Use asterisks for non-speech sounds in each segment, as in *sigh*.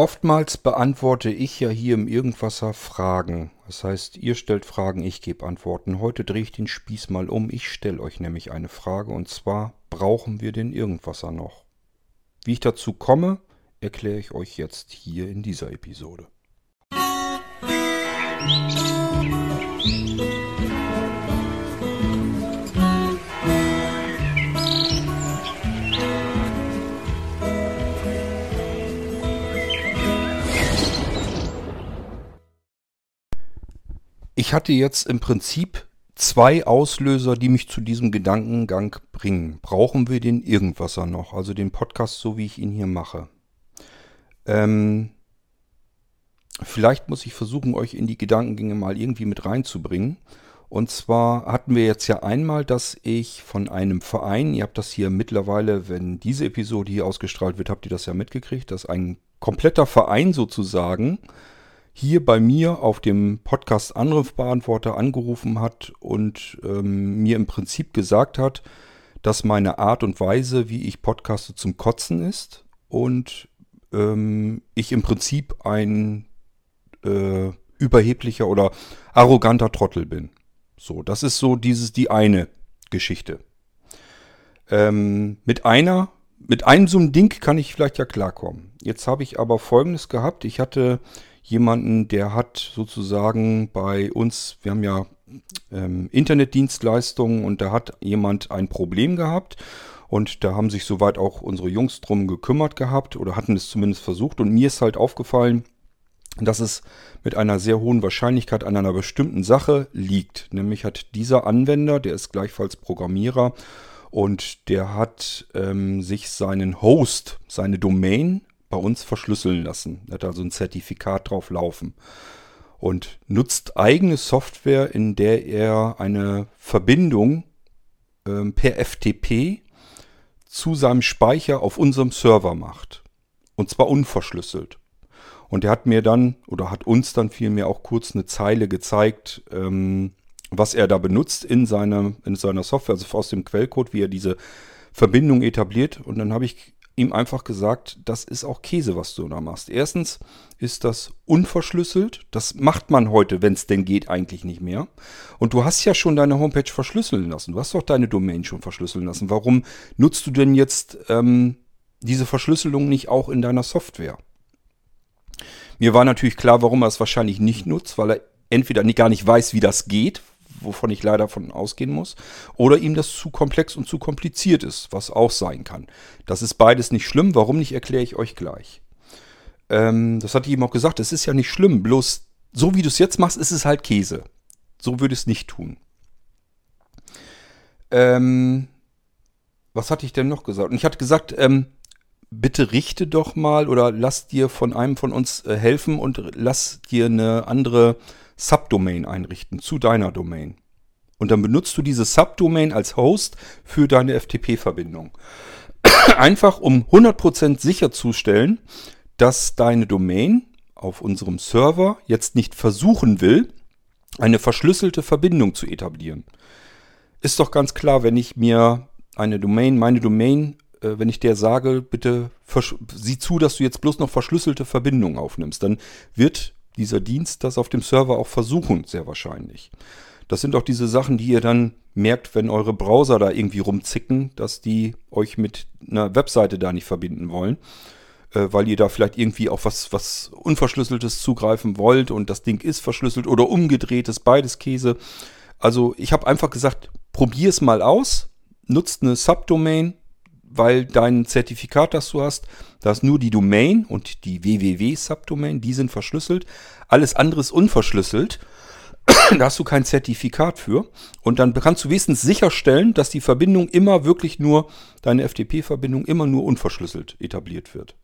Oftmals beantworte ich ja hier im Irgendwasser Fragen. Das heißt, ihr stellt Fragen, ich gebe Antworten. Heute drehe ich den Spieß mal um. Ich stelle euch nämlich eine Frage und zwar, brauchen wir den Irgendwasser noch? Wie ich dazu komme, erkläre ich euch jetzt hier in dieser Episode. Ich hatte jetzt im Prinzip zwei Auslöser, die mich zu diesem Gedankengang bringen. Brauchen wir den Irgendwasser noch? Also den Podcast, so wie ich ihn hier mache. Ähm, vielleicht muss ich versuchen, euch in die Gedankengänge mal irgendwie mit reinzubringen. Und zwar hatten wir jetzt ja einmal, dass ich von einem Verein, ihr habt das hier mittlerweile, wenn diese Episode hier ausgestrahlt wird, habt ihr das ja mitgekriegt, dass ein kompletter Verein sozusagen hier bei mir auf dem Podcast Anrufbeantworter angerufen hat und ähm, mir im Prinzip gesagt hat, dass meine Art und Weise, wie ich podcaste, zum Kotzen ist und ähm, ich im Prinzip ein äh, überheblicher oder arroganter Trottel bin. So, das ist so dieses die eine Geschichte. Ähm, mit einer, mit einem so einem Ding kann ich vielleicht ja klarkommen. Jetzt habe ich aber Folgendes gehabt. Ich hatte jemanden, der hat sozusagen bei uns, wir haben ja ähm, Internetdienstleistungen und da hat jemand ein Problem gehabt und da haben sich soweit auch unsere Jungs drum gekümmert gehabt oder hatten es zumindest versucht und mir ist halt aufgefallen, dass es mit einer sehr hohen Wahrscheinlichkeit an einer bestimmten Sache liegt. Nämlich hat dieser Anwender, der ist gleichfalls Programmierer und der hat ähm, sich seinen Host, seine Domain bei uns verschlüsseln lassen. Er hat also ein Zertifikat drauf laufen und nutzt eigene Software, in der er eine Verbindung ähm, per FTP zu seinem Speicher auf unserem Server macht. Und zwar unverschlüsselt. Und er hat mir dann, oder hat uns dann vielmehr auch kurz eine Zeile gezeigt, ähm, was er da benutzt in seiner, in seiner Software, also aus dem Quellcode, wie er diese Verbindung etabliert. Und dann habe ich ihm einfach gesagt, das ist auch Käse, was du da machst. Erstens ist das unverschlüsselt. Das macht man heute, wenn es denn geht, eigentlich nicht mehr. Und du hast ja schon deine Homepage verschlüsseln lassen. Du hast doch deine Domain schon verschlüsseln lassen. Warum nutzt du denn jetzt ähm, diese Verschlüsselung nicht auch in deiner Software? Mir war natürlich klar, warum er es wahrscheinlich nicht nutzt, weil er entweder gar nicht weiß, wie das geht, wovon ich leider von ausgehen muss, oder ihm das zu komplex und zu kompliziert ist, was auch sein kann. Das ist beides nicht schlimm. Warum nicht, erkläre ich euch gleich. Ähm, das hatte ich ihm auch gesagt, es ist ja nicht schlimm, bloß so wie du es jetzt machst, ist es halt Käse. So würde es nicht tun. Ähm, was hatte ich denn noch gesagt? Und ich hatte gesagt, ähm, bitte richte doch mal oder lass dir von einem von uns äh, helfen und lass dir eine andere Subdomain einrichten zu deiner Domain. Und dann benutzt du diese Subdomain als Host für deine FTP-Verbindung. *coughs* Einfach um 100% sicherzustellen, dass deine Domain auf unserem Server jetzt nicht versuchen will, eine verschlüsselte Verbindung zu etablieren. Ist doch ganz klar, wenn ich mir eine Domain, meine Domain, wenn ich der sage, bitte sieh zu, dass du jetzt bloß noch verschlüsselte Verbindungen aufnimmst, dann wird dieser Dienst das auf dem Server auch versuchen, sehr wahrscheinlich. Das sind auch diese Sachen, die ihr dann merkt, wenn eure Browser da irgendwie rumzicken, dass die euch mit einer Webseite da nicht verbinden wollen, äh, weil ihr da vielleicht irgendwie auf was, was Unverschlüsseltes zugreifen wollt und das Ding ist verschlüsselt oder umgedreht ist beides Käse. Also ich habe einfach gesagt, probier es mal aus, nutzt eine Subdomain, weil dein Zertifikat, das du hast, da ist nur die Domain und die www-Subdomain, die sind verschlüsselt. Alles andere ist unverschlüsselt. *clears throat* da hast du kein Zertifikat für. Und dann kannst du wenigstens sicherstellen, dass die Verbindung immer wirklich nur, deine FTP-Verbindung immer nur unverschlüsselt etabliert wird.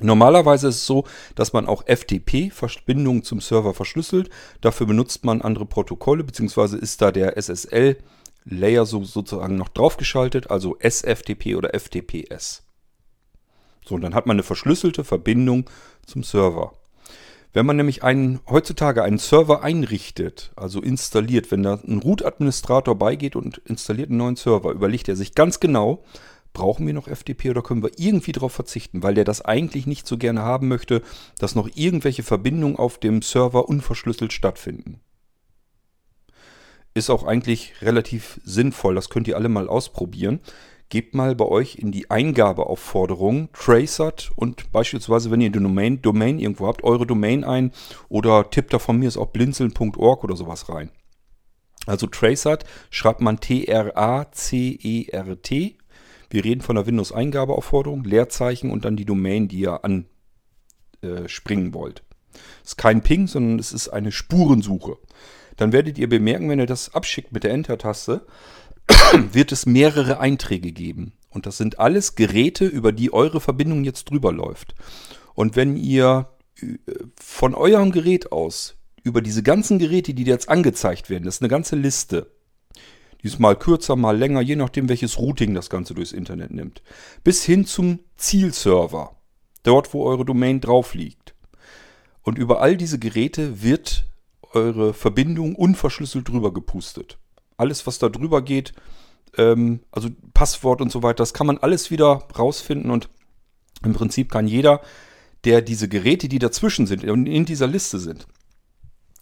Normalerweise ist es so, dass man auch FTP-Verbindungen zum Server verschlüsselt. Dafür benutzt man andere Protokolle, beziehungsweise ist da der SSL Layer so, sozusagen noch draufgeschaltet, also SFTP oder FTPS. So, und dann hat man eine verschlüsselte Verbindung zum Server. Wenn man nämlich einen, heutzutage einen Server einrichtet, also installiert, wenn da ein Root-Administrator beigeht und installiert einen neuen Server, überlegt er sich ganz genau, Brauchen wir noch FTP oder können wir irgendwie darauf verzichten, weil der das eigentlich nicht so gerne haben möchte, dass noch irgendwelche Verbindungen auf dem Server unverschlüsselt stattfinden. Ist auch eigentlich relativ sinnvoll, das könnt ihr alle mal ausprobieren. Gebt mal bei euch in die Eingabeaufforderung Traceat und beispielsweise, wenn ihr eine Domain, Domain irgendwo habt, eure Domain ein oder tippt da von mir ist auch blinzeln.org oder sowas rein. Also Traceat schreibt man T-R-A-C-E-R-T. Wir reden von der Windows-Eingabeaufforderung, Leerzeichen und dann die Domain, die ihr anspringen äh, wollt. Es ist kein Ping, sondern es ist eine Spurensuche. Dann werdet ihr bemerken, wenn ihr das abschickt mit der Enter-Taste, *coughs* wird es mehrere Einträge geben. Und das sind alles Geräte, über die eure Verbindung jetzt drüber läuft. Und wenn ihr äh, von eurem Gerät aus über diese ganzen Geräte, die jetzt angezeigt werden, das ist eine ganze Liste. Die ist mal kürzer, mal länger, je nachdem, welches Routing das Ganze durchs Internet nimmt. Bis hin zum Zielserver, dort, wo eure Domain drauf liegt. Und über all diese Geräte wird eure Verbindung unverschlüsselt drüber gepustet. Alles, was da drüber geht, ähm, also Passwort und so weiter, das kann man alles wieder rausfinden und im Prinzip kann jeder, der diese Geräte, die dazwischen sind, in dieser Liste sind,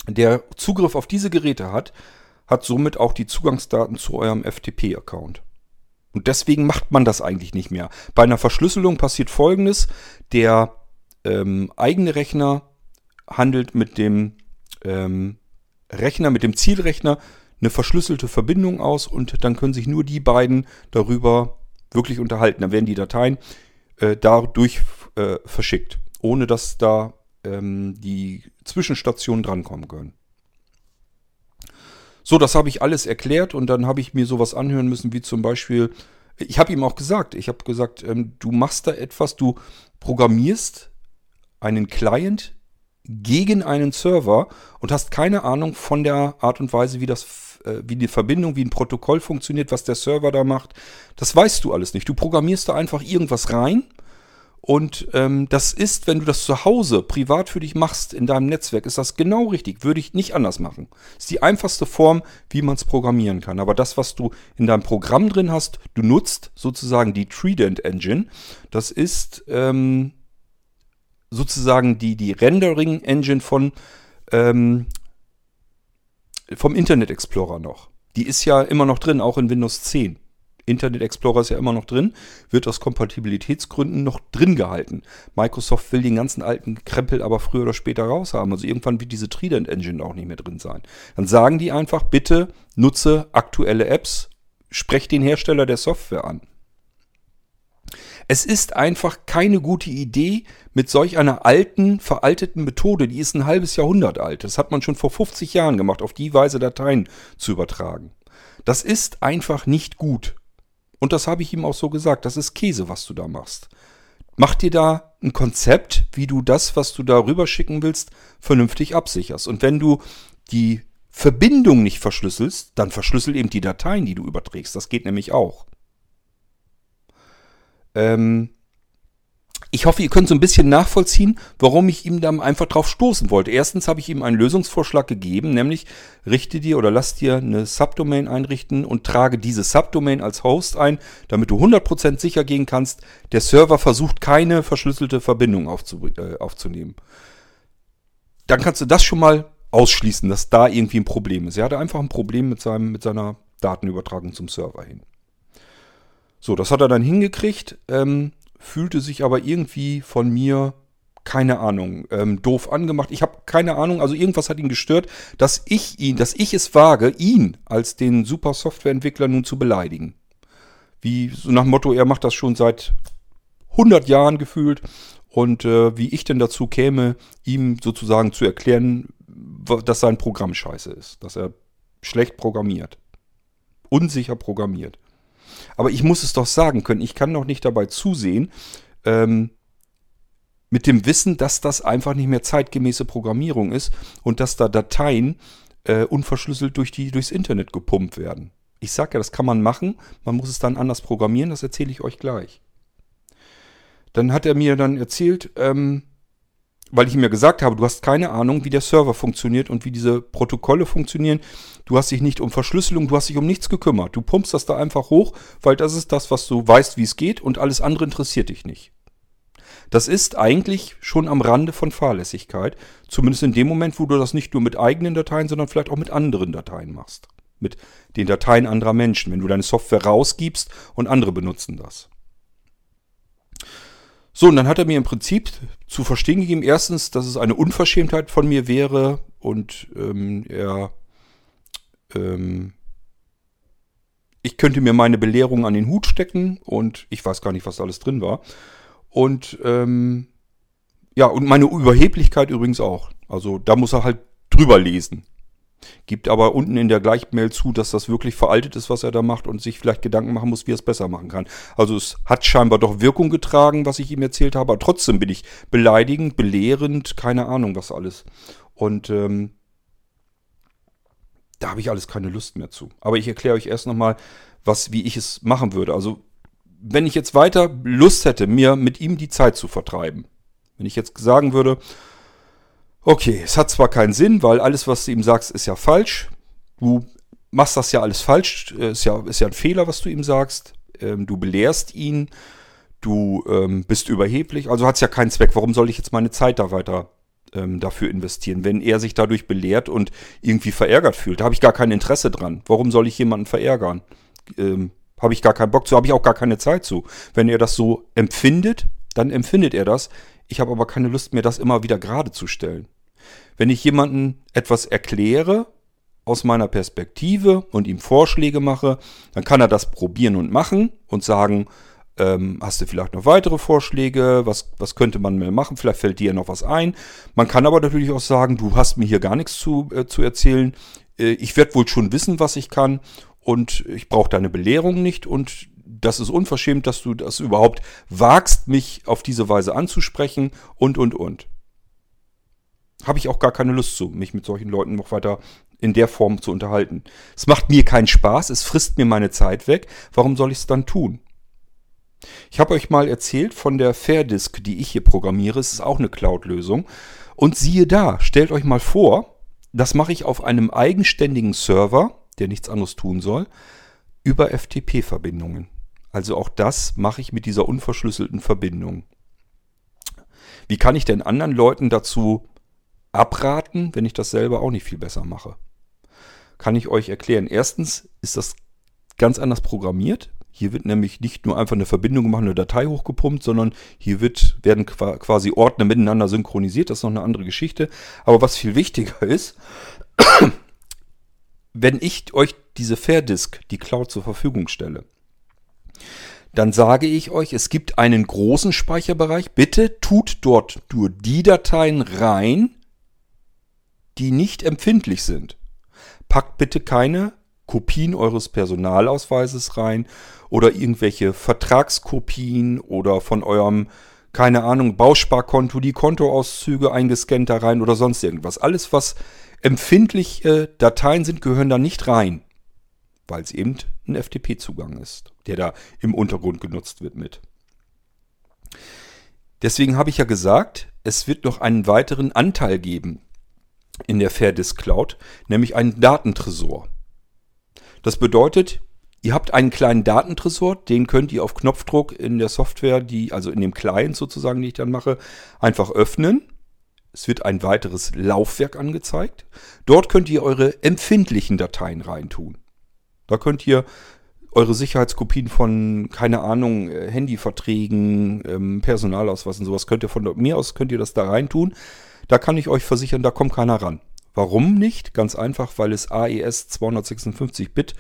der Zugriff auf diese Geräte hat, hat somit auch die Zugangsdaten zu eurem FTP-Account. Und deswegen macht man das eigentlich nicht mehr. Bei einer Verschlüsselung passiert folgendes. Der ähm, eigene Rechner handelt mit dem ähm, Rechner, mit dem Zielrechner eine verschlüsselte Verbindung aus und dann können sich nur die beiden darüber wirklich unterhalten. Dann werden die Dateien äh, dadurch äh, verschickt, ohne dass da ähm, die Zwischenstationen drankommen können. So, das habe ich alles erklärt und dann habe ich mir sowas anhören müssen, wie zum Beispiel, ich habe ihm auch gesagt, ich habe gesagt, ähm, du machst da etwas, du programmierst einen Client gegen einen Server und hast keine Ahnung von der Art und Weise, wie das äh, wie die Verbindung, wie ein Protokoll funktioniert, was der Server da macht. Das weißt du alles nicht. Du programmierst da einfach irgendwas rein und ähm, das ist, wenn du das zu Hause privat für dich machst in deinem Netzwerk, ist das genau richtig. Würde ich nicht anders machen. Ist die einfachste Form, wie man es programmieren kann. Aber das, was du in deinem Programm drin hast, du nutzt sozusagen die Trident Engine. Das ist ähm, sozusagen die, die Rendering Engine von ähm, vom Internet Explorer noch. Die ist ja immer noch drin, auch in Windows 10. Internet Explorer ist ja immer noch drin, wird aus Kompatibilitätsgründen noch drin gehalten. Microsoft will den ganzen alten Krempel aber früher oder später raushaben. Also irgendwann wird diese Trident Engine auch nicht mehr drin sein. Dann sagen die einfach, bitte nutze aktuelle Apps, sprech den Hersteller der Software an. Es ist einfach keine gute Idee, mit solch einer alten, veralteten Methode, die ist ein halbes Jahrhundert alt, das hat man schon vor 50 Jahren gemacht, auf die Weise Dateien zu übertragen. Das ist einfach nicht gut. Und das habe ich ihm auch so gesagt. Das ist Käse, was du da machst. Mach dir da ein Konzept, wie du das, was du da rüberschicken willst, vernünftig absicherst. Und wenn du die Verbindung nicht verschlüsselst, dann verschlüssel eben die Dateien, die du überträgst. Das geht nämlich auch. Ähm, ich hoffe, ihr könnt so ein bisschen nachvollziehen, warum ich ihm dann einfach drauf stoßen wollte. Erstens habe ich ihm einen Lösungsvorschlag gegeben, nämlich richte dir oder lass dir eine Subdomain einrichten und trage diese Subdomain als Host ein, damit du 100% sicher gehen kannst, der Server versucht keine verschlüsselte Verbindung aufzu äh, aufzunehmen. Dann kannst du das schon mal ausschließen, dass da irgendwie ein Problem ist. Er hatte einfach ein Problem mit, seinem, mit seiner Datenübertragung zum Server hin. So, das hat er dann hingekriegt. Ähm, fühlte sich aber irgendwie von mir, keine Ahnung, ähm, doof angemacht. Ich habe keine Ahnung, also irgendwas hat ihn gestört, dass ich ihn, dass ich es wage, ihn als den super Softwareentwickler nun zu beleidigen. Wie so nach dem Motto, er macht das schon seit 100 Jahren gefühlt und äh, wie ich denn dazu käme, ihm sozusagen zu erklären, dass sein Programm scheiße ist, dass er schlecht programmiert, unsicher programmiert. Aber ich muss es doch sagen können. Ich kann doch nicht dabei zusehen, ähm, mit dem Wissen, dass das einfach nicht mehr zeitgemäße Programmierung ist und dass da Dateien äh, unverschlüsselt durch die, durchs Internet gepumpt werden. Ich sage ja, das kann man machen, man muss es dann anders programmieren, das erzähle ich euch gleich. Dann hat er mir dann erzählt, ähm, weil ich ihm ja gesagt habe, du hast keine Ahnung, wie der Server funktioniert und wie diese Protokolle funktionieren, Du hast dich nicht um Verschlüsselung, du hast dich um nichts gekümmert. Du pumpst das da einfach hoch, weil das ist das, was du weißt, wie es geht und alles andere interessiert dich nicht. Das ist eigentlich schon am Rande von Fahrlässigkeit, zumindest in dem Moment, wo du das nicht nur mit eigenen Dateien, sondern vielleicht auch mit anderen Dateien machst. Mit den Dateien anderer Menschen, wenn du deine Software rausgibst und andere benutzen das. So, und dann hat er mir im Prinzip zu verstehen gegeben, erstens, dass es eine Unverschämtheit von mir wäre und ähm, er, ähm, ich könnte mir meine Belehrung an den Hut stecken und ich weiß gar nicht, was da alles drin war. Und ähm, ja, und meine Überheblichkeit übrigens auch. Also da muss er halt drüber lesen. Gibt aber unten in der Gleichmail zu, dass das wirklich veraltet ist, was er da macht und sich vielleicht Gedanken machen muss, wie er es besser machen kann. Also es hat scheinbar doch Wirkung getragen, was ich ihm erzählt habe, aber trotzdem bin ich beleidigend, belehrend, keine Ahnung was alles. Und ähm, da habe ich alles keine Lust mehr zu. Aber ich erkläre euch erst nochmal, was, wie ich es machen würde. Also wenn ich jetzt weiter Lust hätte, mir mit ihm die Zeit zu vertreiben, wenn ich jetzt sagen würde, Okay, es hat zwar keinen Sinn, weil alles, was du ihm sagst, ist ja falsch. Du machst das ja alles falsch, äh, ist ja, ist ja ein Fehler, was du ihm sagst. Ähm, du belehrst ihn, du ähm, bist überheblich, also hat es ja keinen Zweck. Warum soll ich jetzt meine Zeit da weiter ähm, dafür investieren, wenn er sich dadurch belehrt und irgendwie verärgert fühlt? Da habe ich gar kein Interesse dran. Warum soll ich jemanden verärgern? Ähm, habe ich gar keinen Bock zu, habe ich auch gar keine Zeit zu. Wenn er das so empfindet, dann empfindet er das. Ich habe aber keine Lust mehr, das immer wieder gerade zu stellen. Wenn ich jemandem etwas erkläre aus meiner Perspektive und ihm Vorschläge mache, dann kann er das probieren und machen und sagen, ähm, hast du vielleicht noch weitere Vorschläge? Was, was könnte man mehr machen? Vielleicht fällt dir noch was ein. Man kann aber natürlich auch sagen, du hast mir hier gar nichts zu, äh, zu erzählen. Äh, ich werde wohl schon wissen, was ich kann und ich brauche deine Belehrung nicht und das ist unverschämt, dass du das überhaupt wagst, mich auf diese Weise anzusprechen und, und, und habe ich auch gar keine Lust zu, mich mit solchen Leuten noch weiter in der Form zu unterhalten. Es macht mir keinen Spaß, es frisst mir meine Zeit weg. Warum soll ich es dann tun? Ich habe euch mal erzählt von der Fairdisk, die ich hier programmiere. Es ist auch eine Cloud-Lösung. Und siehe da, stellt euch mal vor, das mache ich auf einem eigenständigen Server, der nichts anderes tun soll, über FTP-Verbindungen. Also auch das mache ich mit dieser unverschlüsselten Verbindung. Wie kann ich denn anderen Leuten dazu abraten, wenn ich das selber auch nicht viel besser mache. Kann ich euch erklären. Erstens ist das ganz anders programmiert. Hier wird nämlich nicht nur einfach eine Verbindung gemacht, eine Datei hochgepumpt, sondern hier wird, werden quasi Ordner miteinander synchronisiert. Das ist noch eine andere Geschichte. Aber was viel wichtiger ist, *coughs* wenn ich euch diese Fairdisk, die Cloud zur Verfügung stelle, dann sage ich euch, es gibt einen großen Speicherbereich. Bitte tut dort nur die Dateien rein, die nicht empfindlich sind. Packt bitte keine Kopien eures Personalausweises rein oder irgendwelche Vertragskopien oder von eurem, keine Ahnung, Bausparkonto, die Kontoauszüge eingescannt da rein oder sonst irgendwas. Alles, was empfindliche Dateien sind, gehören da nicht rein, weil es eben ein FTP-Zugang ist, der da im Untergrund genutzt wird mit. Deswegen habe ich ja gesagt, es wird noch einen weiteren Anteil geben in der Fairdisk Cloud, nämlich einen Datentresor. Das bedeutet, ihr habt einen kleinen Datentresor, den könnt ihr auf Knopfdruck in der Software, die, also in dem Client sozusagen, die ich dann mache, einfach öffnen. Es wird ein weiteres Laufwerk angezeigt. Dort könnt ihr eure empfindlichen Dateien reintun. Da könnt ihr eure Sicherheitskopien von, keine Ahnung, äh, Handyverträgen, ähm, Personalausweisen, sowas könnt ihr von mir aus, könnt ihr das da reintun. Da kann ich euch versichern, da kommt keiner ran. Warum nicht? Ganz einfach, weil es AES 256-Bit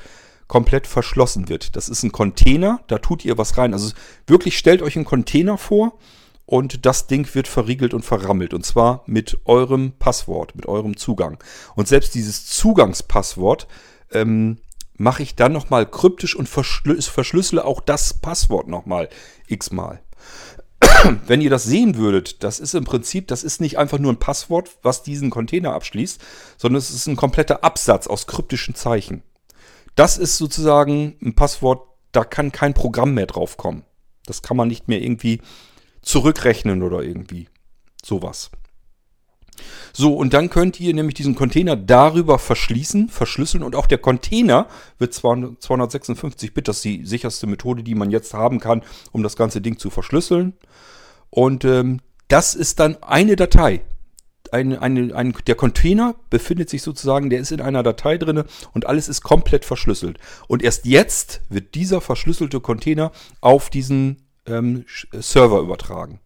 komplett verschlossen wird. Das ist ein Container, da tut ihr was rein. Also wirklich stellt euch einen Container vor und das Ding wird verriegelt und verrammelt. Und zwar mit eurem Passwort, mit eurem Zugang. Und selbst dieses Zugangspasswort ähm, mache ich dann nochmal kryptisch und verschlüssele auch das Passwort nochmal x-mal. *clears throat* wenn ihr das sehen würdet, das ist im Prinzip, das ist nicht einfach nur ein Passwort, was diesen Container abschließt, sondern es ist ein kompletter Absatz aus kryptischen Zeichen. Das ist sozusagen ein Passwort, da kann kein Programm mehr drauf kommen. Das kann man nicht mehr irgendwie zurückrechnen oder irgendwie sowas. So, und dann könnt ihr nämlich diesen Container darüber verschließen, verschlüsseln und auch der Container wird 256 Bit, das ist die sicherste Methode, die man jetzt haben kann, um das ganze Ding zu verschlüsseln. Und ähm, das ist dann eine Datei. Eine, eine, ein, der Container befindet sich sozusagen, der ist in einer Datei drin und alles ist komplett verschlüsselt. Und erst jetzt wird dieser verschlüsselte Container auf diesen ähm, Server übertragen.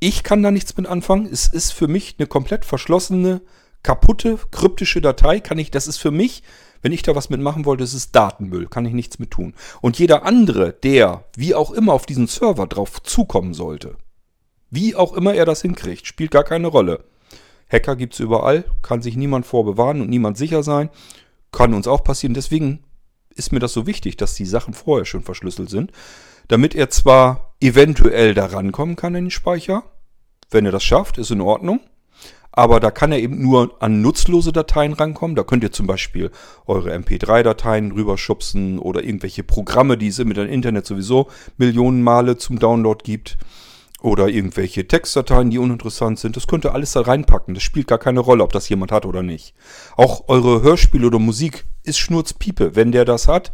Ich kann da nichts mit anfangen. Es ist für mich eine komplett verschlossene, kaputte, kryptische Datei. Kann ich, das ist für mich, wenn ich da was mitmachen wollte, das ist Datenmüll. Kann ich nichts mit tun. Und jeder andere, der wie auch immer auf diesen Server drauf zukommen sollte, wie auch immer er das hinkriegt, spielt gar keine Rolle. Hacker gibt es überall, kann sich niemand vorbewahren und niemand sicher sein. Kann uns auch passieren. Deswegen ist mir das so wichtig, dass die Sachen vorher schon verschlüsselt sind damit er zwar eventuell da rankommen kann in den Speicher, wenn er das schafft, ist in Ordnung. Aber da kann er eben nur an nutzlose Dateien rankommen. Da könnt ihr zum Beispiel eure MP3-Dateien rüberschubsen oder irgendwelche Programme, die es mit dem Internet sowieso Millionen Male zum Download gibt. Oder irgendwelche Textdateien, die uninteressant sind. Das könnt ihr alles da reinpacken. Das spielt gar keine Rolle, ob das jemand hat oder nicht. Auch eure Hörspiele oder Musik ist Schnurzpiepe. Wenn der das hat,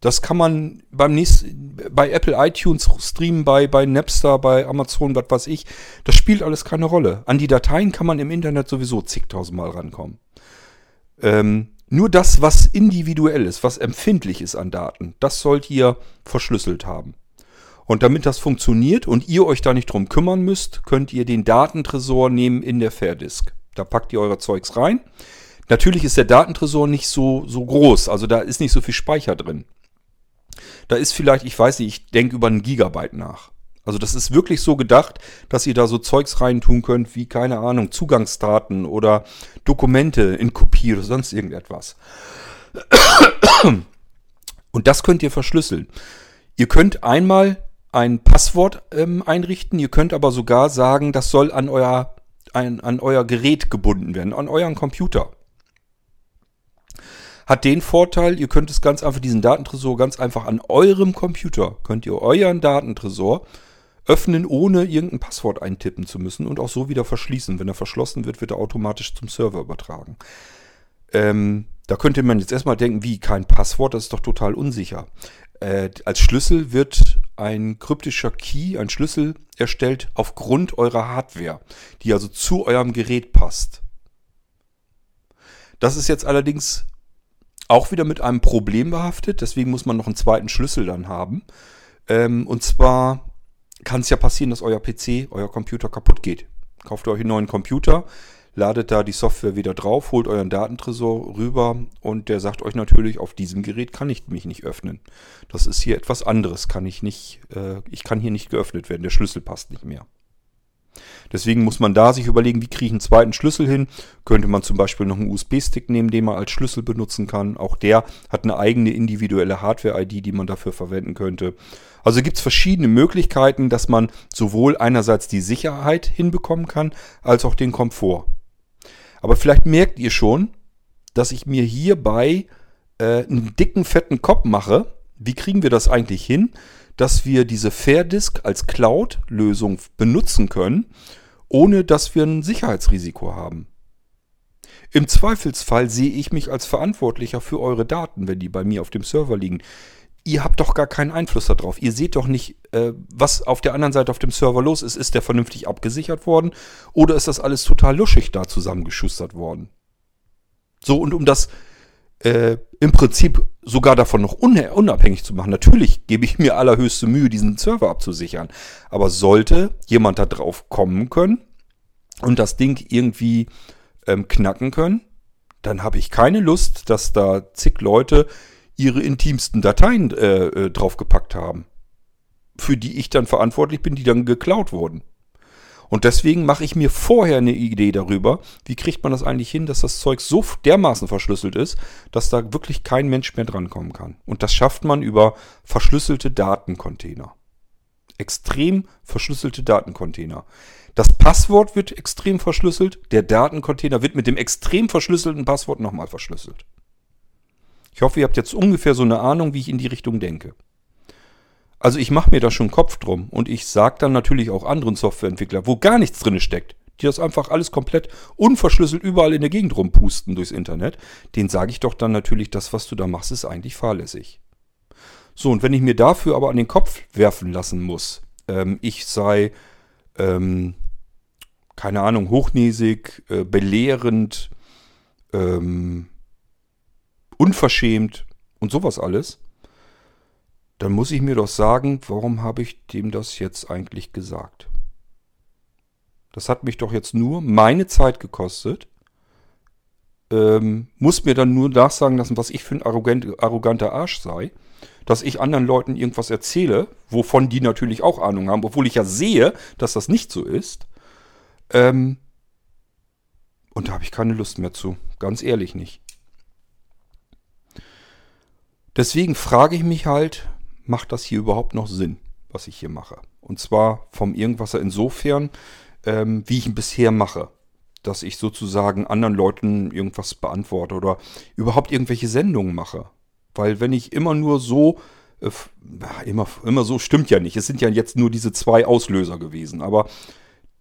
das kann man beim nächsten, bei Apple iTunes streamen, bei, bei Napster, bei Amazon, was weiß ich. Das spielt alles keine Rolle. An die Dateien kann man im Internet sowieso zigtausendmal rankommen. Ähm, nur das, was individuell ist, was empfindlich ist an Daten, das sollt ihr verschlüsselt haben. Und damit das funktioniert und ihr euch da nicht drum kümmern müsst, könnt ihr den Datentresor nehmen in der Fairdisk. Da packt ihr eure Zeugs rein. Natürlich ist der Datentresor nicht so, so groß, also da ist nicht so viel Speicher drin. Da ist vielleicht, ich weiß nicht, ich denke über einen Gigabyte nach. Also das ist wirklich so gedacht, dass ihr da so Zeugs reintun könnt, wie, keine Ahnung, Zugangsdaten oder Dokumente in Kopie oder sonst irgendetwas. Und das könnt ihr verschlüsseln. Ihr könnt einmal ein Passwort ähm, einrichten, ihr könnt aber sogar sagen, das soll an euer, ein, an euer Gerät gebunden werden, an euren Computer. Hat den Vorteil, ihr könnt es ganz einfach, diesen Datentresor ganz einfach an eurem Computer, könnt ihr euren Datentresor öffnen, ohne irgendein Passwort eintippen zu müssen und auch so wieder verschließen. Wenn er verschlossen wird, wird er automatisch zum Server übertragen. Ähm, da könnte man jetzt erstmal denken, wie kein Passwort, das ist doch total unsicher. Äh, als Schlüssel wird ein kryptischer Key, ein Schlüssel erstellt aufgrund eurer Hardware, die also zu eurem Gerät passt. Das ist jetzt allerdings auch wieder mit einem Problem behaftet, deswegen muss man noch einen zweiten Schlüssel dann haben. Ähm, und zwar kann es ja passieren, dass euer PC, euer Computer kaputt geht. Kauft ihr euch einen neuen Computer, ladet da die Software wieder drauf, holt euren Datentresor rüber und der sagt euch natürlich, auf diesem Gerät kann ich mich nicht öffnen. Das ist hier etwas anderes, kann ich nicht, äh, ich kann hier nicht geöffnet werden, der Schlüssel passt nicht mehr. Deswegen muss man da sich überlegen, wie kriege ich einen zweiten Schlüssel hin. Könnte man zum Beispiel noch einen USB-Stick nehmen, den man als Schlüssel benutzen kann. Auch der hat eine eigene individuelle Hardware-ID, die man dafür verwenden könnte. Also gibt es verschiedene Möglichkeiten, dass man sowohl einerseits die Sicherheit hinbekommen kann, als auch den Komfort. Aber vielleicht merkt ihr schon, dass ich mir hierbei äh, einen dicken, fetten Kopf mache. Wie kriegen wir das eigentlich hin? dass wir diese Fairdisk als Cloud-Lösung benutzen können, ohne dass wir ein Sicherheitsrisiko haben. Im Zweifelsfall sehe ich mich als Verantwortlicher für eure Daten, wenn die bei mir auf dem Server liegen. Ihr habt doch gar keinen Einfluss darauf. Ihr seht doch nicht, äh, was auf der anderen Seite auf dem Server los ist. Ist der vernünftig abgesichert worden oder ist das alles total luschig da zusammengeschustert worden? So, und um das äh, im Prinzip sogar davon noch unabhängig zu machen. Natürlich gebe ich mir allerhöchste Mühe, diesen Server abzusichern. Aber sollte jemand da drauf kommen können und das Ding irgendwie ähm, knacken können, dann habe ich keine Lust, dass da zig Leute ihre intimsten Dateien äh, äh, draufgepackt haben. Für die ich dann verantwortlich bin, die dann geklaut wurden. Und deswegen mache ich mir vorher eine Idee darüber, wie kriegt man das eigentlich hin, dass das Zeug so dermaßen verschlüsselt ist, dass da wirklich kein Mensch mehr drankommen kann. Und das schafft man über verschlüsselte Datencontainer. Extrem verschlüsselte Datencontainer. Das Passwort wird extrem verschlüsselt, der Datencontainer wird mit dem extrem verschlüsselten Passwort nochmal verschlüsselt. Ich hoffe, ihr habt jetzt ungefähr so eine Ahnung, wie ich in die Richtung denke. Also ich mache mir da schon Kopf drum und ich sage dann natürlich auch anderen Softwareentwicklern, wo gar nichts drin steckt, die das einfach alles komplett unverschlüsselt überall in der Gegend rumpusten durchs Internet, den sage ich doch dann natürlich, das, was du da machst, ist eigentlich fahrlässig. So, und wenn ich mir dafür aber an den Kopf werfen lassen muss, ähm, ich sei, ähm, keine Ahnung, hochnäsig, äh, belehrend, ähm, unverschämt und sowas alles, dann muss ich mir doch sagen, warum habe ich dem das jetzt eigentlich gesagt? Das hat mich doch jetzt nur meine Zeit gekostet. Ähm, muss mir dann nur nachsagen lassen, was ich für ein arrogant, arroganter Arsch sei. Dass ich anderen Leuten irgendwas erzähle, wovon die natürlich auch Ahnung haben, obwohl ich ja sehe, dass das nicht so ist. Ähm, und da habe ich keine Lust mehr zu. Ganz ehrlich nicht. Deswegen frage ich mich halt, macht das hier überhaupt noch Sinn, was ich hier mache? Und zwar vom Irgendwasser insofern, ähm, wie ich ihn bisher mache. Dass ich sozusagen anderen Leuten irgendwas beantworte oder überhaupt irgendwelche Sendungen mache. Weil wenn ich immer nur so, äh, immer, immer so stimmt ja nicht. Es sind ja jetzt nur diese zwei Auslöser gewesen. Aber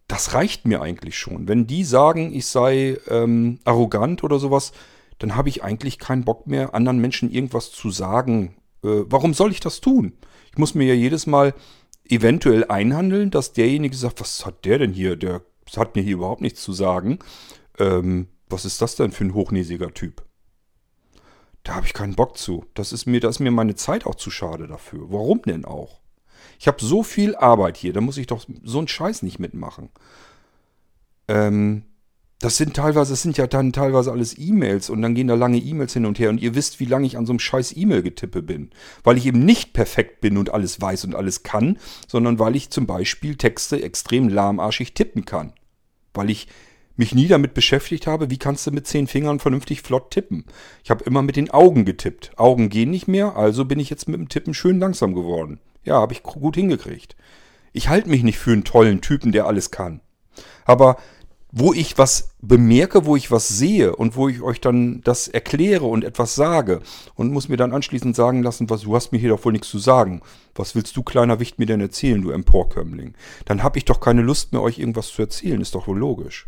das reicht mir eigentlich schon. Wenn die sagen, ich sei ähm, arrogant oder sowas, dann habe ich eigentlich keinen Bock mehr, anderen Menschen irgendwas zu sagen. Äh, warum soll ich das tun? Ich muss mir ja jedes Mal eventuell einhandeln, dass derjenige sagt, was hat der denn hier? Der hat mir hier überhaupt nichts zu sagen. Ähm, was ist das denn für ein hochnäsiger Typ? Da habe ich keinen Bock zu. Das ist mir, da ist mir meine Zeit auch zu schade dafür. Warum denn auch? Ich habe so viel Arbeit hier, da muss ich doch so einen Scheiß nicht mitmachen. Ähm, das sind teilweise, das sind ja dann teilweise alles E-Mails und dann gehen da lange E-Mails hin und her und ihr wisst, wie lange ich an so einem scheiß E-Mail-Getippe bin. Weil ich eben nicht perfekt bin und alles weiß und alles kann, sondern weil ich zum Beispiel Texte extrem lahmarschig tippen kann. Weil ich mich nie damit beschäftigt habe, wie kannst du mit zehn Fingern vernünftig flott tippen. Ich habe immer mit den Augen getippt. Augen gehen nicht mehr, also bin ich jetzt mit dem Tippen schön langsam geworden. Ja, habe ich gut hingekriegt. Ich halte mich nicht für einen tollen Typen, der alles kann. Aber wo ich was bemerke, wo ich was sehe und wo ich euch dann das erkläre und etwas sage und muss mir dann anschließend sagen lassen, was du hast mir hier doch wohl nichts zu sagen. Was willst du kleiner Wicht mir denn erzählen, du Emporkömmling? Dann habe ich doch keine Lust mehr, euch irgendwas zu erzählen, ist doch wohl logisch.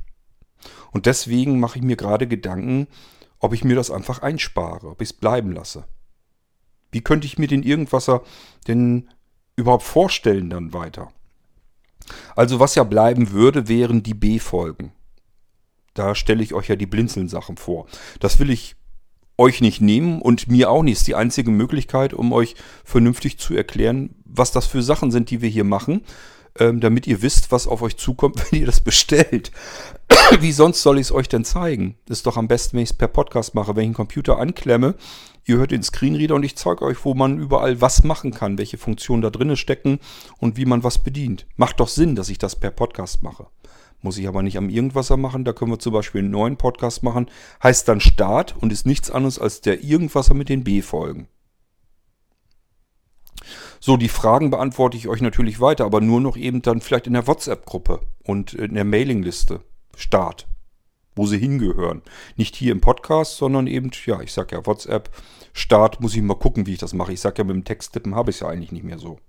Und deswegen mache ich mir gerade Gedanken, ob ich mir das einfach einspare, ob ich es bleiben lasse. Wie könnte ich mir den Irgendwasser denn überhaupt vorstellen dann weiter? Also was ja bleiben würde, wären die B-Folgen. Da stelle ich euch ja die Blinzeln-Sachen vor. Das will ich euch nicht nehmen und mir auch nicht. Ist die einzige Möglichkeit, um euch vernünftig zu erklären, was das für Sachen sind, die wir hier machen, ähm, damit ihr wisst, was auf euch zukommt, *laughs* wenn ihr das bestellt. *coughs* Wie sonst soll ich es euch denn zeigen? Ist doch am besten, wenn ich es per Podcast mache, wenn ich einen Computer anklemme Ihr hört den Screenreader und ich zeige euch, wo man überall was machen kann, welche Funktionen da drinnen stecken und wie man was bedient. Macht doch Sinn, dass ich das per Podcast mache. Muss ich aber nicht am Irgendwasser machen. Da können wir zum Beispiel einen neuen Podcast machen. Heißt dann Start und ist nichts anderes als der Irgendwasser mit den B-Folgen. So, die Fragen beantworte ich euch natürlich weiter, aber nur noch eben dann vielleicht in der WhatsApp-Gruppe und in der Mailingliste. Start wo sie hingehören. Nicht hier im Podcast, sondern eben, ja, ich sag ja WhatsApp, Start, muss ich mal gucken, wie ich das mache. Ich sag ja, mit dem Texttippen habe ich es ja eigentlich nicht mehr so.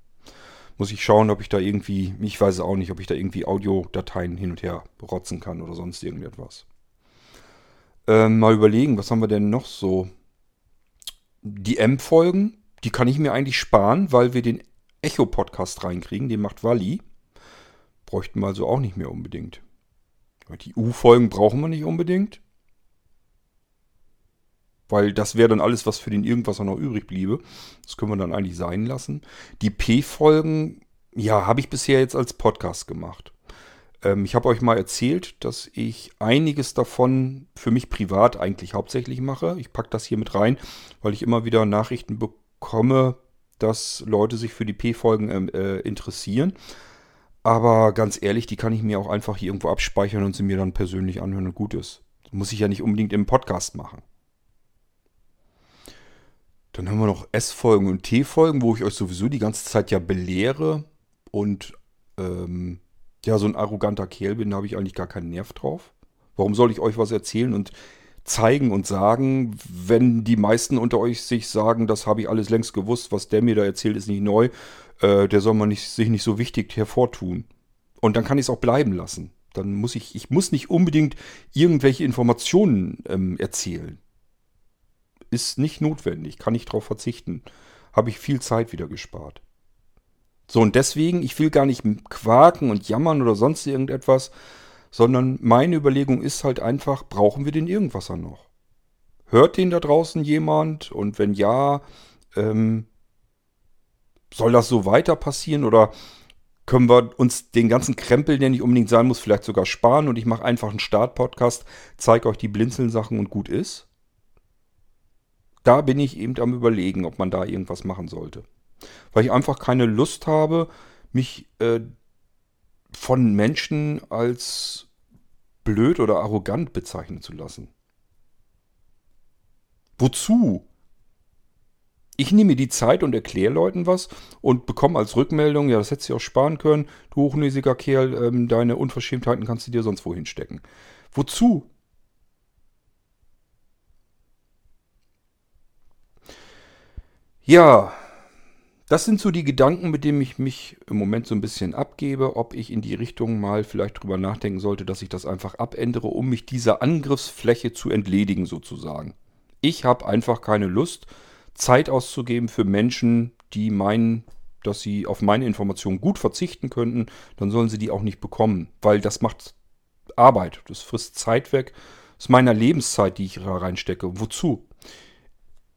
Muss ich schauen, ob ich da irgendwie, ich weiß auch nicht, ob ich da irgendwie Audiodateien hin und her rotzen kann oder sonst irgendetwas. Ähm, mal überlegen, was haben wir denn noch so? Die M-Folgen, die kann ich mir eigentlich sparen, weil wir den Echo-Podcast reinkriegen, den macht Wally. Bräuchten wir also auch nicht mehr unbedingt. Die U-Folgen brauchen wir nicht unbedingt. Weil das wäre dann alles, was für den irgendwas noch übrig bliebe. Das können wir dann eigentlich sein lassen. Die P-Folgen, ja, habe ich bisher jetzt als Podcast gemacht. Ähm, ich habe euch mal erzählt, dass ich einiges davon für mich privat eigentlich hauptsächlich mache. Ich packe das hier mit rein, weil ich immer wieder Nachrichten bekomme, dass Leute sich für die P-Folgen ähm, äh, interessieren. Aber ganz ehrlich, die kann ich mir auch einfach hier irgendwo abspeichern und sie mir dann persönlich anhören und gut ist. Das muss ich ja nicht unbedingt im Podcast machen. Dann haben wir noch S-Folgen und T-Folgen, wo ich euch sowieso die ganze Zeit ja belehre und ähm, ja, so ein arroganter Kerl bin, da habe ich eigentlich gar keinen Nerv drauf. Warum soll ich euch was erzählen und zeigen und sagen, wenn die meisten unter euch sich sagen, das habe ich alles längst gewusst, was der mir da erzählt, ist nicht neu, äh, der soll man nicht, sich nicht so wichtig hervortun. Und dann kann ich es auch bleiben lassen. Dann muss ich, ich muss nicht unbedingt irgendwelche Informationen ähm, erzählen. Ist nicht notwendig, kann ich darauf verzichten. Habe ich viel Zeit wieder gespart. So, und deswegen, ich will gar nicht quaken und jammern oder sonst irgendetwas, sondern meine Überlegung ist halt einfach, brauchen wir den Irgendwasser noch? Hört den da draußen jemand? Und wenn ja, ähm, soll das so weiter passieren oder können wir uns den ganzen Krempel, der nicht unbedingt sein muss, vielleicht sogar sparen und ich mache einfach einen Start-Podcast, zeige euch die Blinzeln-Sachen und gut ist? Da bin ich eben am überlegen, ob man da irgendwas machen sollte. Weil ich einfach keine Lust habe, mich äh, von Menschen als blöd oder arrogant bezeichnen zu lassen. Wozu? Ich nehme mir die Zeit und erkläre Leuten was und bekomme als Rückmeldung, ja, das hättest du auch sparen können, du hochnäsiger Kerl, ähm, deine Unverschämtheiten kannst du dir sonst wohin stecken. Wozu? Ja, das sind so die Gedanken, mit denen ich mich im Moment so ein bisschen abgebe, ob ich in die Richtung mal vielleicht drüber nachdenken sollte, dass ich das einfach abändere, um mich dieser Angriffsfläche zu entledigen sozusagen. Ich habe einfach keine Lust, Zeit auszugeben für Menschen, die meinen, dass sie auf meine Informationen gut verzichten könnten, dann sollen sie die auch nicht bekommen, weil das macht Arbeit, das frisst Zeit weg, das ist meiner Lebenszeit, die ich da reinstecke. Wozu?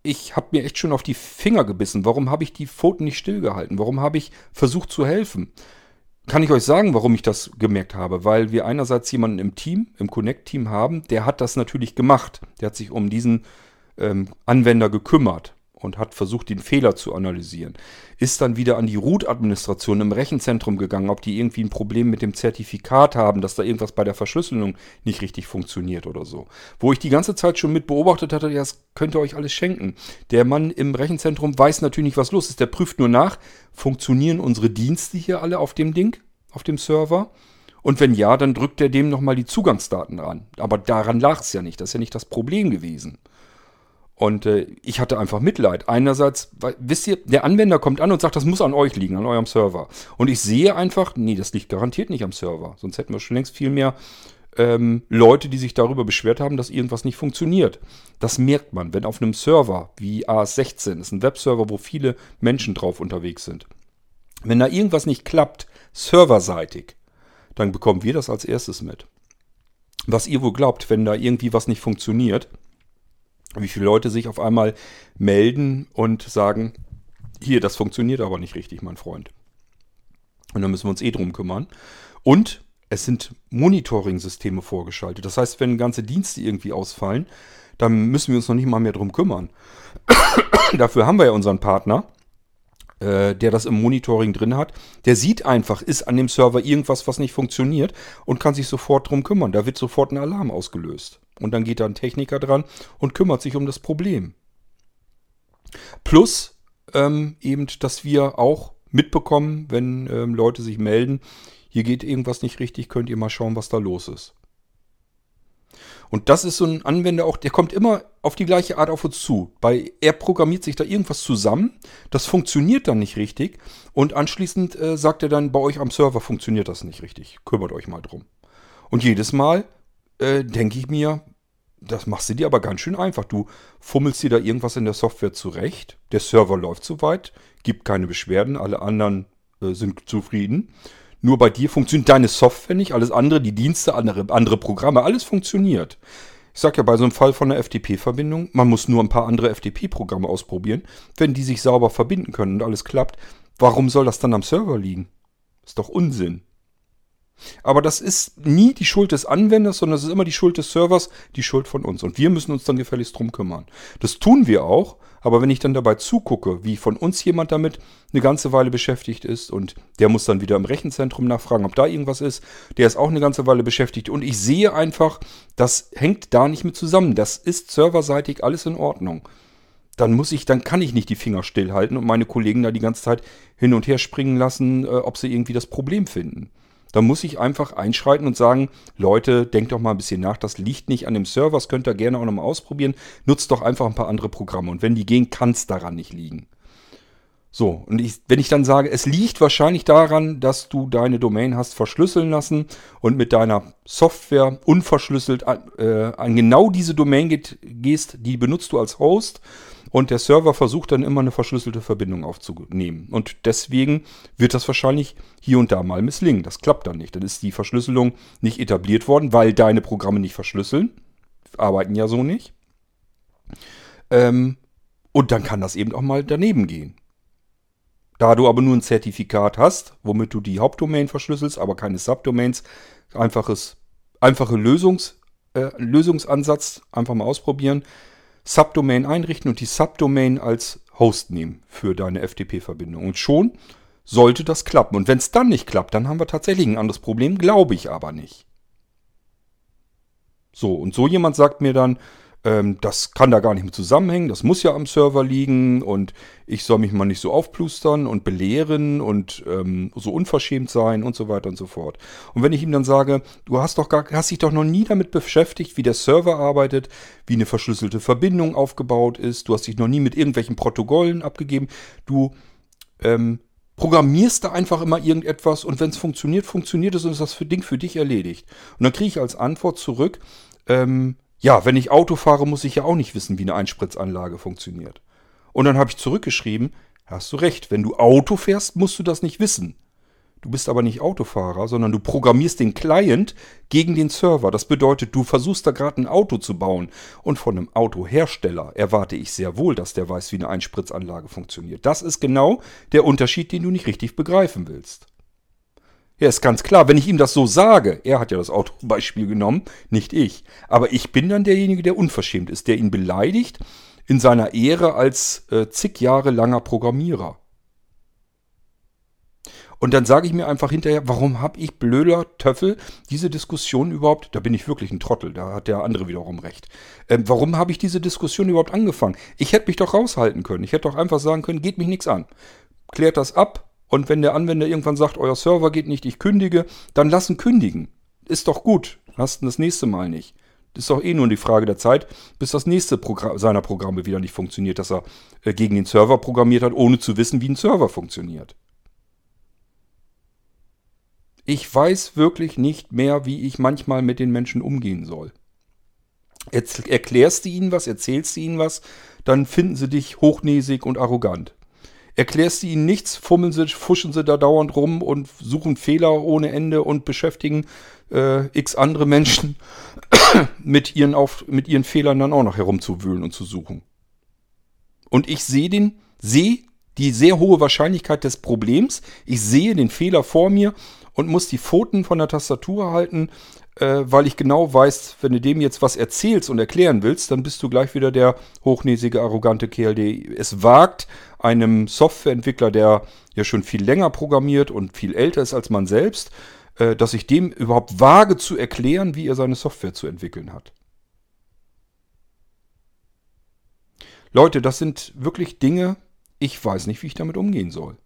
Ich habe mir echt schon auf die Finger gebissen. Warum habe ich die Pfoten nicht stillgehalten? Warum habe ich versucht zu helfen? Kann ich euch sagen, warum ich das gemerkt habe? Weil wir einerseits jemanden im Team, im Connect-Team haben, der hat das natürlich gemacht. Der hat sich um diesen ähm, Anwender gekümmert und hat versucht, den Fehler zu analysieren. Ist dann wieder an die Root-Administration im Rechenzentrum gegangen, ob die irgendwie ein Problem mit dem Zertifikat haben, dass da irgendwas bei der Verschlüsselung nicht richtig funktioniert oder so. Wo ich die ganze Zeit schon mit beobachtet hatte, ja, das könnt ihr euch alles schenken. Der Mann im Rechenzentrum weiß natürlich nicht, was los ist. Der prüft nur nach, funktionieren unsere Dienste hier alle auf dem Ding, auf dem Server? Und wenn ja, dann drückt er dem nochmal die Zugangsdaten an. Aber daran lag es ja nicht. Das ist ja nicht das Problem gewesen. Und äh, ich hatte einfach Mitleid. Einerseits, weil, wisst ihr, der Anwender kommt an und sagt, das muss an euch liegen, an eurem Server. Und ich sehe einfach, nee, das liegt garantiert nicht am Server. Sonst hätten wir schon längst viel mehr ähm, Leute, die sich darüber beschwert haben, dass irgendwas nicht funktioniert. Das merkt man, wenn auf einem Server wie AS16, ist ein Webserver, wo viele Menschen drauf unterwegs sind. Wenn da irgendwas nicht klappt, serverseitig, dann bekommen wir das als erstes mit. Was ihr wohl glaubt, wenn da irgendwie was nicht funktioniert, wie viele Leute sich auf einmal melden und sagen, hier, das funktioniert aber nicht richtig, mein Freund. Und dann müssen wir uns eh drum kümmern. Und es sind Monitoring-Systeme vorgeschaltet. Das heißt, wenn ganze Dienste irgendwie ausfallen, dann müssen wir uns noch nicht mal mehr drum kümmern. *coughs* Dafür haben wir ja unseren Partner, äh, der das im Monitoring drin hat. Der sieht einfach, ist an dem Server irgendwas, was nicht funktioniert und kann sich sofort drum kümmern. Da wird sofort ein Alarm ausgelöst. Und dann geht da ein Techniker dran und kümmert sich um das Problem. Plus ähm, eben, dass wir auch mitbekommen, wenn ähm, Leute sich melden, hier geht irgendwas nicht richtig, könnt ihr mal schauen, was da los ist. Und das ist so ein Anwender auch, der kommt immer auf die gleiche Art auf uns zu. Bei, er programmiert sich da irgendwas zusammen, das funktioniert dann nicht richtig und anschließend äh, sagt er dann, bei euch am Server funktioniert das nicht richtig, kümmert euch mal drum. Und jedes Mal äh, denke ich mir, das machst du dir aber ganz schön einfach. Du fummelst dir da irgendwas in der Software zurecht. Der Server läuft soweit, gibt keine Beschwerden, alle anderen äh, sind zufrieden. Nur bei dir funktioniert deine Software nicht, alles andere, die Dienste, andere, andere Programme, alles funktioniert. Ich sag ja bei so einem Fall von einer FTP-Verbindung, man muss nur ein paar andere FTP-Programme ausprobieren. Wenn die sich sauber verbinden können und alles klappt, warum soll das dann am Server liegen? Ist doch Unsinn. Aber das ist nie die Schuld des Anwenders, sondern es ist immer die Schuld des Servers, die Schuld von uns. Und wir müssen uns dann gefälligst drum kümmern. Das tun wir auch, aber wenn ich dann dabei zugucke, wie von uns jemand damit eine ganze Weile beschäftigt ist und der muss dann wieder im Rechenzentrum nachfragen, ob da irgendwas ist, der ist auch eine ganze Weile beschäftigt und ich sehe einfach, das hängt da nicht mit zusammen. Das ist serverseitig alles in Ordnung. Dann muss ich, dann kann ich nicht die Finger stillhalten und meine Kollegen da die ganze Zeit hin und her springen lassen, äh, ob sie irgendwie das Problem finden. Da muss ich einfach einschreiten und sagen, Leute, denkt doch mal ein bisschen nach, das liegt nicht an dem Server, das könnt ihr gerne auch nochmal ausprobieren. Nutzt doch einfach ein paar andere Programme und wenn die gehen, kann es daran nicht liegen. So, und ich, wenn ich dann sage, es liegt wahrscheinlich daran, dass du deine Domain hast verschlüsseln lassen und mit deiner Software unverschlüsselt an, äh, an genau diese Domain geht, gehst, die benutzt du als Host und der Server versucht dann immer eine verschlüsselte Verbindung aufzunehmen. Und deswegen wird das wahrscheinlich hier und da mal misslingen. Das klappt dann nicht. Dann ist die Verschlüsselung nicht etabliert worden, weil deine Programme nicht verschlüsseln. Arbeiten ja so nicht. Ähm, und dann kann das eben auch mal daneben gehen. Da du aber nur ein Zertifikat hast, womit du die Hauptdomain verschlüsselst, aber keine Subdomains, einfaches, einfache Lösungs, äh, Lösungsansatz, einfach mal ausprobieren. Subdomain einrichten und die Subdomain als Host nehmen für deine FTP-Verbindung. Und schon sollte das klappen. Und wenn es dann nicht klappt, dann haben wir tatsächlich ein anderes Problem, glaube ich aber nicht. So, und so jemand sagt mir dann, ähm, das kann da gar nicht mit zusammenhängen, das muss ja am Server liegen und ich soll mich mal nicht so aufplustern und belehren und ähm, so unverschämt sein und so weiter und so fort. Und wenn ich ihm dann sage, du hast doch gar, hast dich doch noch nie damit beschäftigt, wie der Server arbeitet, wie eine verschlüsselte Verbindung aufgebaut ist, du hast dich noch nie mit irgendwelchen Protokollen abgegeben, du ähm, programmierst da einfach immer irgendetwas und wenn es funktioniert, funktioniert es und ist das für Ding für dich erledigt. Und dann kriege ich als Antwort zurück, ähm, ja, wenn ich Auto fahre, muss ich ja auch nicht wissen, wie eine Einspritzanlage funktioniert. Und dann habe ich zurückgeschrieben, hast du recht, wenn du Auto fährst, musst du das nicht wissen. Du bist aber nicht Autofahrer, sondern du programmierst den Client gegen den Server. Das bedeutet, du versuchst da gerade ein Auto zu bauen. Und von einem Autohersteller erwarte ich sehr wohl, dass der weiß, wie eine Einspritzanlage funktioniert. Das ist genau der Unterschied, den du nicht richtig begreifen willst. Ja, ist ganz klar, wenn ich ihm das so sage, er hat ja das Autobeispiel genommen, nicht ich. Aber ich bin dann derjenige, der unverschämt ist, der ihn beleidigt in seiner Ehre als äh, zig Jahre langer Programmierer. Und dann sage ich mir einfach hinterher, warum habe ich blöder Töffel diese Diskussion überhaupt, da bin ich wirklich ein Trottel, da hat der andere wiederum recht. Ähm, warum habe ich diese Diskussion überhaupt angefangen? Ich hätte mich doch raushalten können. Ich hätte doch einfach sagen können, geht mich nichts an. Klärt das ab, und wenn der Anwender irgendwann sagt, euer Server geht nicht, ich kündige, dann lassen kündigen. Ist doch gut. Hast du das nächste Mal nicht. Ist doch eh nur die Frage der Zeit, bis das nächste Programm, seiner Programme wieder nicht funktioniert, dass er äh, gegen den Server programmiert hat, ohne zu wissen, wie ein Server funktioniert. Ich weiß wirklich nicht mehr, wie ich manchmal mit den Menschen umgehen soll. Erklärst du ihnen was, erzählst du ihnen was, dann finden sie dich hochnäsig und arrogant. Erklärst du ihnen nichts, fummeln sie, fuschen sie da dauernd rum und suchen Fehler ohne Ende und beschäftigen äh, x andere Menschen *coughs* mit ihren, auf, mit ihren Fehlern dann auch noch herumzuwühlen und zu suchen. Und ich sehe den, sehe die sehr hohe Wahrscheinlichkeit des Problems, ich sehe den Fehler vor mir und muss die Pfoten von der Tastatur halten, äh, weil ich genau weiß, wenn du dem jetzt was erzählst und erklären willst, dann bist du gleich wieder der hochnäsige, arrogante Kerl, der es wagt, einem Softwareentwickler, der ja schon viel länger programmiert und viel älter ist als man selbst, äh, dass ich dem überhaupt wage zu erklären, wie er seine Software zu entwickeln hat. Leute, das sind wirklich Dinge, ich weiß nicht, wie ich damit umgehen soll.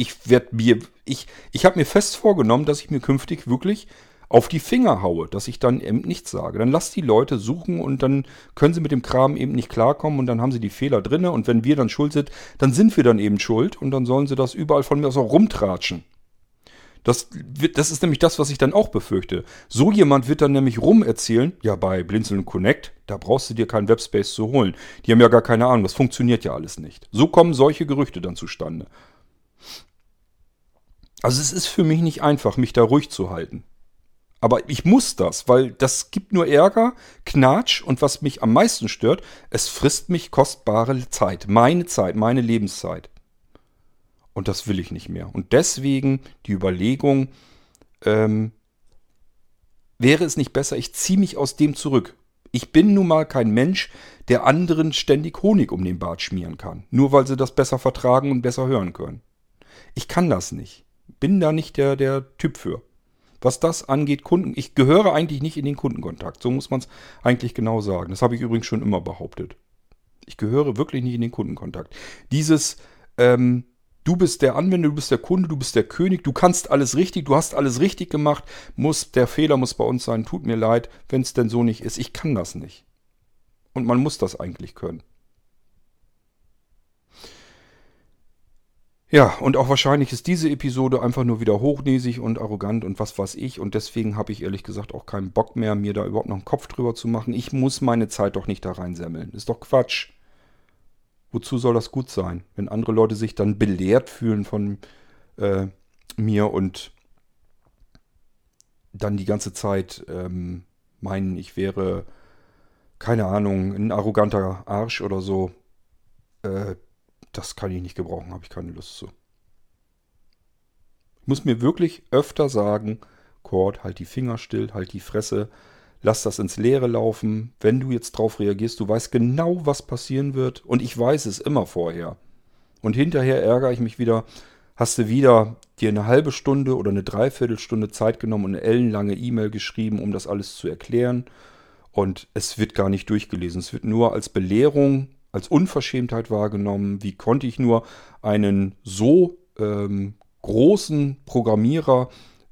Ich werde mir, ich, ich habe mir fest vorgenommen, dass ich mir künftig wirklich auf die Finger haue, dass ich dann eben nichts sage. Dann lass die Leute suchen und dann können sie mit dem Kram eben nicht klarkommen und dann haben sie die Fehler drin und wenn wir dann schuld sind, dann sind wir dann eben schuld und dann sollen sie das überall von mir aus auch rumtratschen. Das, wird, das ist nämlich das, was ich dann auch befürchte. So jemand wird dann nämlich rum erzählen, ja, bei Blinzeln Connect, da brauchst du dir keinen Webspace zu holen. Die haben ja gar keine Ahnung, das funktioniert ja alles nicht. So kommen solche Gerüchte dann zustande. Also es ist für mich nicht einfach, mich da ruhig zu halten. Aber ich muss das, weil das gibt nur Ärger, Knatsch und was mich am meisten stört, es frisst mich kostbare Zeit, meine Zeit, meine Lebenszeit. Und das will ich nicht mehr. Und deswegen die Überlegung, ähm, wäre es nicht besser, ich ziehe mich aus dem zurück. Ich bin nun mal kein Mensch, der anderen ständig Honig um den Bart schmieren kann, nur weil sie das besser vertragen und besser hören können. Ich kann das nicht. Bin da nicht der, der Typ für was das angeht, Kunden, ich gehöre eigentlich nicht in den Kundenkontakt. So muss man es eigentlich genau sagen. Das habe ich übrigens schon immer behauptet. Ich gehöre wirklich nicht in den Kundenkontakt. Dieses, ähm, du bist der Anwender, du bist der Kunde, du bist der König, du kannst alles richtig, du hast alles richtig gemacht, muss, der Fehler muss bei uns sein, tut mir leid, wenn es denn so nicht ist. Ich kann das nicht. Und man muss das eigentlich können. Ja, und auch wahrscheinlich ist diese Episode einfach nur wieder hochnäsig und arrogant und was weiß ich. Und deswegen habe ich ehrlich gesagt auch keinen Bock mehr, mir da überhaupt noch einen Kopf drüber zu machen. Ich muss meine Zeit doch nicht da reinsemmeln. Ist doch Quatsch. Wozu soll das gut sein? Wenn andere Leute sich dann belehrt fühlen von äh, mir und dann die ganze Zeit ähm, meinen, ich wäre, keine Ahnung, ein arroganter Arsch oder so. Äh, das kann ich nicht gebrauchen, habe ich keine Lust zu. Ich muss mir wirklich öfter sagen, Cord, halt die Finger still, halt die Fresse, lass das ins Leere laufen. Wenn du jetzt drauf reagierst, du weißt genau, was passieren wird. Und ich weiß es immer vorher. Und hinterher ärgere ich mich wieder, hast du wieder dir eine halbe Stunde oder eine Dreiviertelstunde Zeit genommen und eine ellenlange E-Mail geschrieben, um das alles zu erklären. Und es wird gar nicht durchgelesen. Es wird nur als Belehrung als Unverschämtheit wahrgenommen. Wie konnte ich nur einen so ähm, großen Programmierer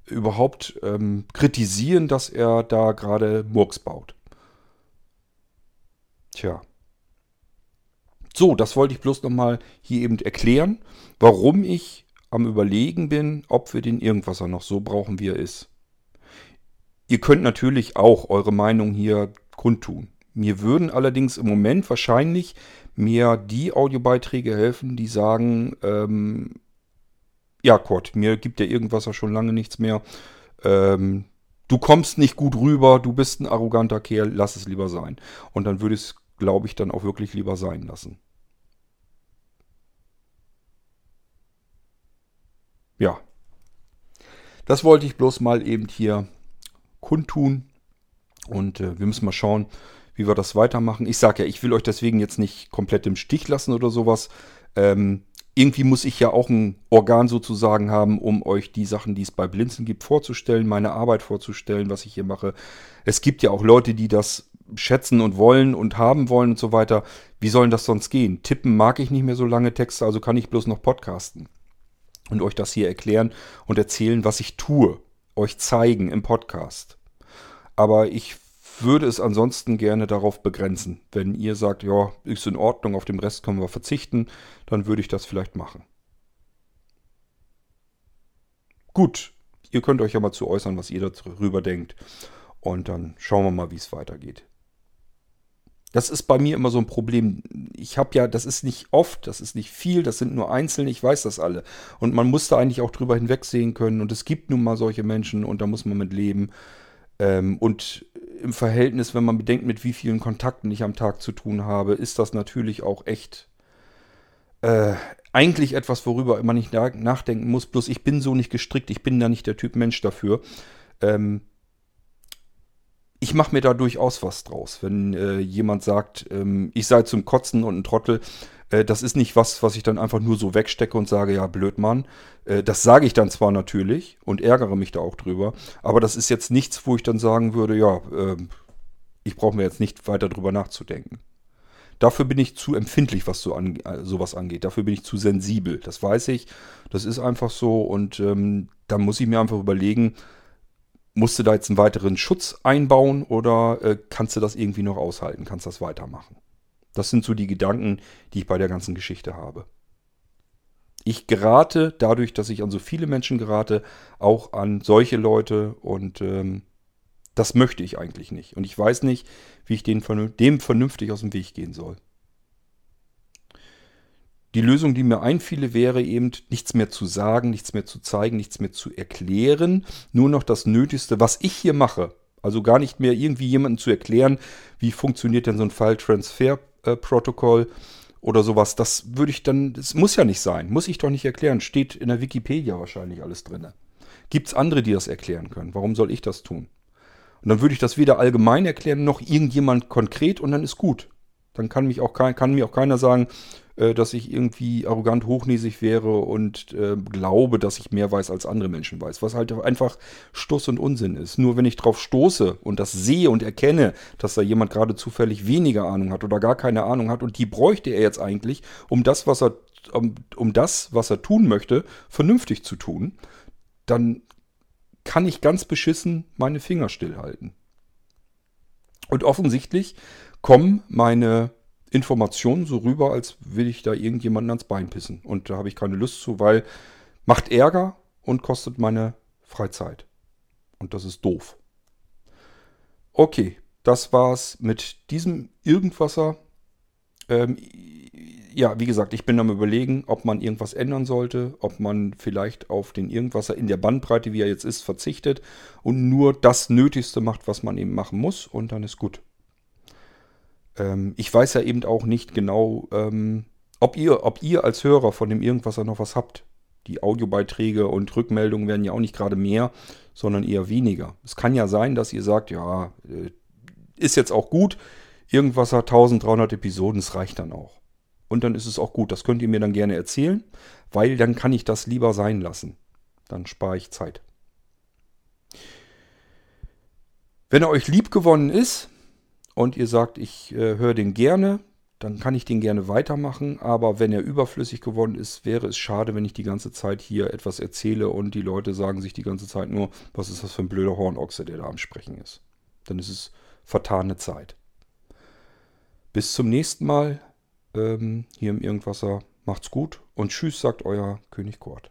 überhaupt ähm, kritisieren, dass er da gerade Murks baut? Tja. So, das wollte ich bloß nochmal hier eben erklären, warum ich am Überlegen bin, ob wir den Irgendwasser noch so brauchen, wie er ist. Ihr könnt natürlich auch eure Meinung hier kundtun. Mir würden allerdings im Moment wahrscheinlich mir die Audiobeiträge helfen, die sagen, ähm, ja Kurt, mir gibt der irgendwas ja schon lange nichts mehr. Ähm, du kommst nicht gut rüber, du bist ein arroganter Kerl, lass es lieber sein. Und dann würde es, glaube ich, dann auch wirklich lieber sein lassen. Ja. Das wollte ich bloß mal eben hier kundtun. Und äh, wir müssen mal schauen, wie wir das weitermachen. Ich sage ja, ich will euch deswegen jetzt nicht komplett im Stich lassen oder sowas. Ähm, irgendwie muss ich ja auch ein Organ sozusagen haben, um euch die Sachen, die es bei Blinzen gibt, vorzustellen, meine Arbeit vorzustellen, was ich hier mache. Es gibt ja auch Leute, die das schätzen und wollen und haben wollen und so weiter. Wie sollen das sonst gehen? Tippen mag ich nicht mehr so lange Texte, also kann ich bloß noch podcasten und euch das hier erklären und erzählen, was ich tue, euch zeigen im Podcast. Aber ich würde es ansonsten gerne darauf begrenzen. Wenn ihr sagt, ja, ist in Ordnung, auf den Rest können wir verzichten, dann würde ich das vielleicht machen. Gut, ihr könnt euch ja mal zu äußern, was ihr darüber denkt. Und dann schauen wir mal, wie es weitergeht. Das ist bei mir immer so ein Problem. Ich habe ja, das ist nicht oft, das ist nicht viel, das sind nur Einzelne, ich weiß das alle. Und man muss da eigentlich auch drüber hinwegsehen können. Und es gibt nun mal solche Menschen und da muss man mit leben. Ähm, und im Verhältnis, wenn man bedenkt, mit wie vielen Kontakten ich am Tag zu tun habe, ist das natürlich auch echt äh, eigentlich etwas, worüber man nicht nachdenken muss. Bloß ich bin so nicht gestrickt, ich bin da nicht der Typ Mensch dafür. Ähm, ich mache mir da durchaus was draus. Wenn äh, jemand sagt, ähm, ich sei zum Kotzen und ein Trottel, äh, das ist nicht was, was ich dann einfach nur so wegstecke und sage, ja, blöd Mann. Äh, das sage ich dann zwar natürlich und ärgere mich da auch drüber, aber das ist jetzt nichts, wo ich dann sagen würde, ja, ähm, ich brauche mir jetzt nicht weiter drüber nachzudenken. Dafür bin ich zu empfindlich, was so an, äh, sowas angeht. Dafür bin ich zu sensibel. Das weiß ich. Das ist einfach so. Und ähm, da muss ich mir einfach überlegen, musst du da jetzt einen weiteren Schutz einbauen oder äh, kannst du das irgendwie noch aushalten? Kannst das weitermachen? Das sind so die Gedanken, die ich bei der ganzen Geschichte habe. Ich gerate dadurch, dass ich an so viele Menschen gerate, auch an solche Leute und ähm, das möchte ich eigentlich nicht. Und ich weiß nicht, wie ich dem vernünftig aus dem Weg gehen soll. Die Lösung, die mir einfiele, wäre eben nichts mehr zu sagen, nichts mehr zu zeigen, nichts mehr zu erklären. Nur noch das Nötigste, was ich hier mache. Also gar nicht mehr irgendwie jemandem zu erklären, wie funktioniert denn so ein File-Transfer-Protokoll oder sowas. Das würde ich dann, das muss ja nicht sein. Muss ich doch nicht erklären. Steht in der Wikipedia wahrscheinlich alles drin. Gibt es andere, die das erklären können? Warum soll ich das tun? Und dann würde ich das weder allgemein erklären, noch irgendjemand konkret und dann ist gut. Dann kann, mich auch, kann mir auch keiner sagen, äh, dass ich irgendwie arrogant hochnäsig wäre und äh, glaube, dass ich mehr weiß als andere Menschen weiß. Was halt einfach Stoß und Unsinn ist. Nur wenn ich drauf stoße und das sehe und erkenne, dass da jemand gerade zufällig weniger Ahnung hat oder gar keine Ahnung hat und die bräuchte er jetzt eigentlich, um das, was er, um, um das, was er tun möchte, vernünftig zu tun, dann kann ich ganz beschissen meine Finger stillhalten. Und offensichtlich kommen meine Informationen so rüber, als will ich da irgendjemanden ans Bein pissen. Und da habe ich keine Lust zu, weil macht Ärger und kostet meine Freizeit. Und das ist doof. Okay, das war's mit diesem Irgendwasser. Ähm, ja, wie gesagt, ich bin am überlegen, ob man irgendwas ändern sollte, ob man vielleicht auf den Irgendwasser in der Bandbreite, wie er jetzt ist, verzichtet und nur das Nötigste macht, was man eben machen muss und dann ist gut. Ähm, ich weiß ja eben auch nicht genau, ähm, ob, ihr, ob ihr als Hörer von dem Irgendwasser noch was habt. Die Audiobeiträge und Rückmeldungen werden ja auch nicht gerade mehr, sondern eher weniger. Es kann ja sein, dass ihr sagt, ja, äh, ist jetzt auch gut, Irgendwasser 1300 Episoden, es reicht dann auch. Und dann ist es auch gut. Das könnt ihr mir dann gerne erzählen, weil dann kann ich das lieber sein lassen. Dann spare ich Zeit. Wenn er euch lieb gewonnen ist und ihr sagt, ich äh, höre den gerne, dann kann ich den gerne weitermachen. Aber wenn er überflüssig geworden ist, wäre es schade, wenn ich die ganze Zeit hier etwas erzähle und die Leute sagen sich die ganze Zeit nur, was ist das für ein blöder Hornochse, der da am Sprechen ist. Dann ist es vertane Zeit. Bis zum nächsten Mal ähm, hier im Irgendwasser. Macht's gut und tschüss, sagt euer König Kurt.